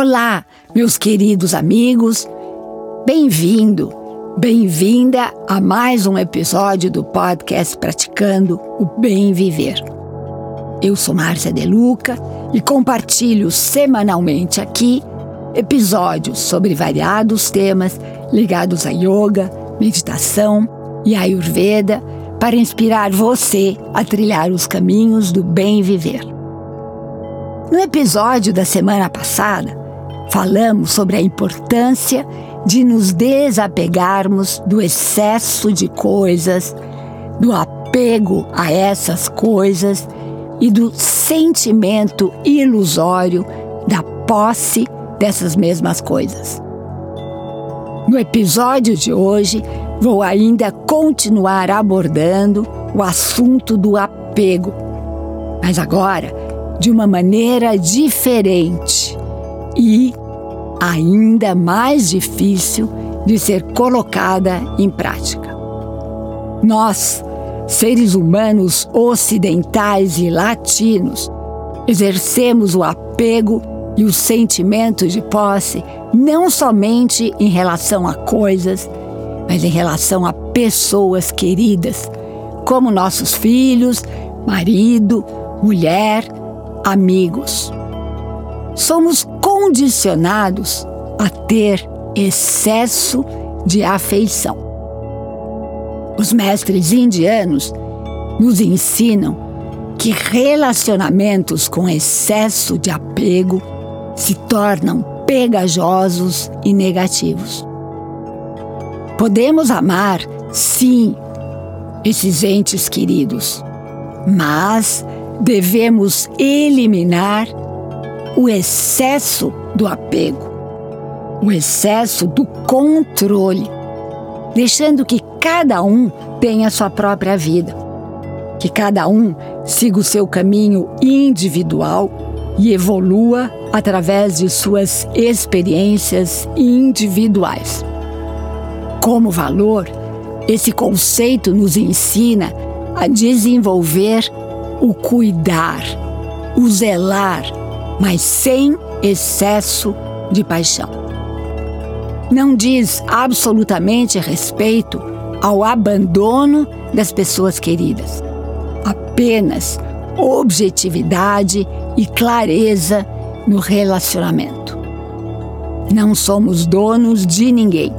Olá, meus queridos amigos. Bem-vindo, bem-vinda a mais um episódio do podcast Praticando o Bem Viver. Eu sou Márcia Deluca e compartilho semanalmente aqui episódios sobre variados temas ligados a yoga, meditação e ayurveda para inspirar você a trilhar os caminhos do bem viver. No episódio da semana passada, falamos sobre a importância de nos desapegarmos do excesso de coisas, do apego a essas coisas e do sentimento ilusório da posse dessas mesmas coisas. No episódio de hoje, vou ainda continuar abordando o assunto do apego, mas agora de uma maneira diferente e ainda mais difícil de ser colocada em prática. Nós, seres humanos ocidentais e latinos, exercemos o apego e o sentimento de posse não somente em relação a coisas, mas em relação a pessoas queridas, como nossos filhos, marido, mulher, amigos. Somos condicionados a ter excesso de afeição. Os mestres indianos nos ensinam que relacionamentos com excesso de apego se tornam pegajosos e negativos. Podemos amar, sim, esses entes queridos, mas devemos eliminar o excesso do apego, o excesso do controle, deixando que cada um tenha sua própria vida, que cada um siga o seu caminho individual e evolua através de suas experiências individuais. Como valor, esse conceito nos ensina a desenvolver o cuidar, o zelar, mas sem excesso de paixão. Não diz absolutamente respeito ao abandono das pessoas queridas, apenas objetividade e clareza no relacionamento. Não somos donos de ninguém,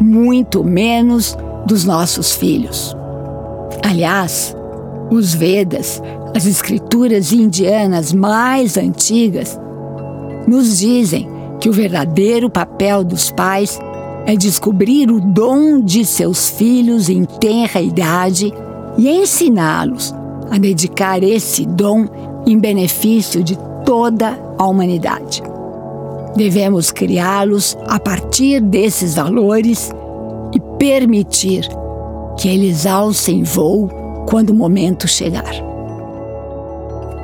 muito menos dos nossos filhos. Aliás, os Vedas, as escrituras indianas mais antigas, nos dizem que o verdadeiro papel dos pais é descobrir o dom de seus filhos em tenra idade e ensiná-los a dedicar esse dom em benefício de toda a humanidade. Devemos criá-los a partir desses valores e permitir que eles alcem voo quando o momento chegar.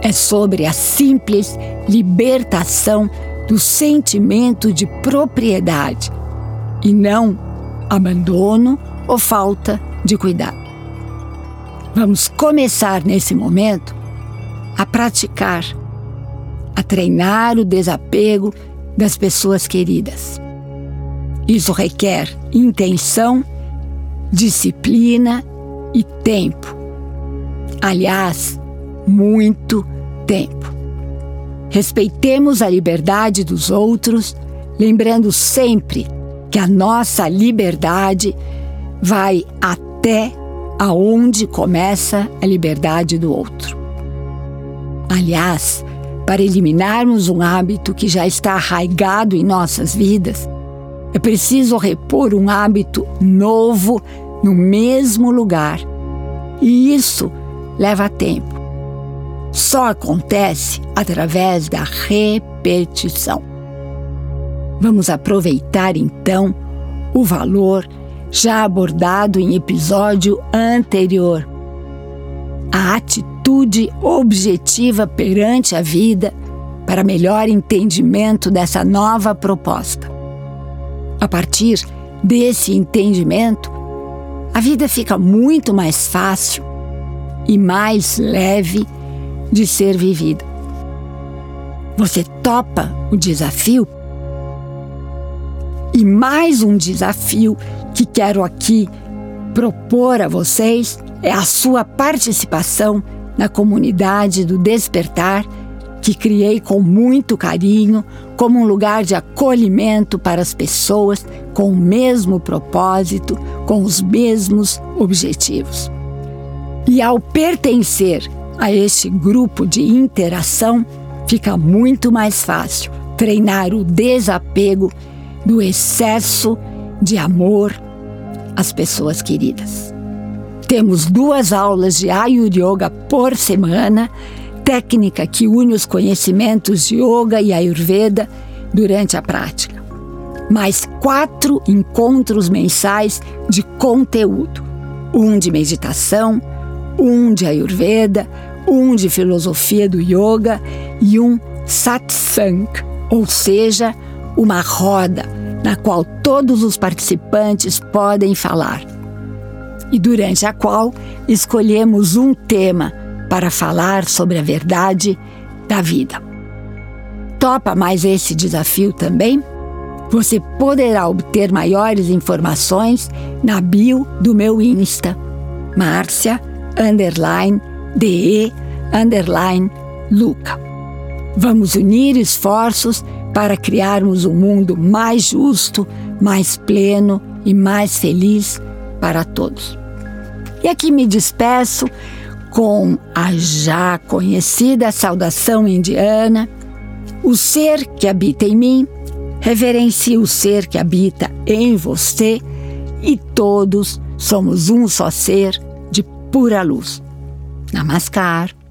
É sobre a simples libertação do sentimento de propriedade e não abandono ou falta de cuidado. Vamos começar nesse momento a praticar, a treinar o desapego das pessoas queridas. Isso requer intenção, disciplina e tempo. Aliás, muito tempo. Respeitemos a liberdade dos outros, lembrando sempre que a nossa liberdade vai até aonde começa a liberdade do outro. Aliás, para eliminarmos um hábito que já está arraigado em nossas vidas, é preciso repor um hábito novo no mesmo lugar. E isso leva tempo. Só acontece através da repetição. Vamos aproveitar então o valor já abordado em episódio anterior. A atitude objetiva perante a vida para melhor entendimento dessa nova proposta. A partir desse entendimento, a vida fica muito mais fácil e mais leve de ser vivida. Você topa o desafio? E mais um desafio que quero aqui propor a vocês é a sua participação na comunidade do Despertar, que criei com muito carinho como um lugar de acolhimento para as pessoas com o mesmo propósito, com os mesmos objetivos. E ao pertencer a este grupo de interação, fica muito mais fácil treinar o desapego do excesso de amor às pessoas queridas. Temos duas aulas de Ayur Yoga por semana, técnica que une os conhecimentos de Yoga e Ayurveda durante a prática. Mais quatro encontros mensais de conteúdo: um de meditação, um de Ayurveda, um de filosofia do yoga e um satsang, ou seja, uma roda na qual todos os participantes podem falar, e durante a qual escolhemos um tema para falar sobre a verdade da vida. Topa mais esse desafio também? Você poderá obter maiores informações na bio do meu Insta, Márcia underline DE underline Luca. Vamos unir esforços para criarmos um mundo mais justo, mais pleno e mais feliz para todos. E aqui me despeço com a já conhecida saudação indiana: o ser que habita em mim reverencia o ser que habita em você e todos somos um só ser pura luz. Namaskar.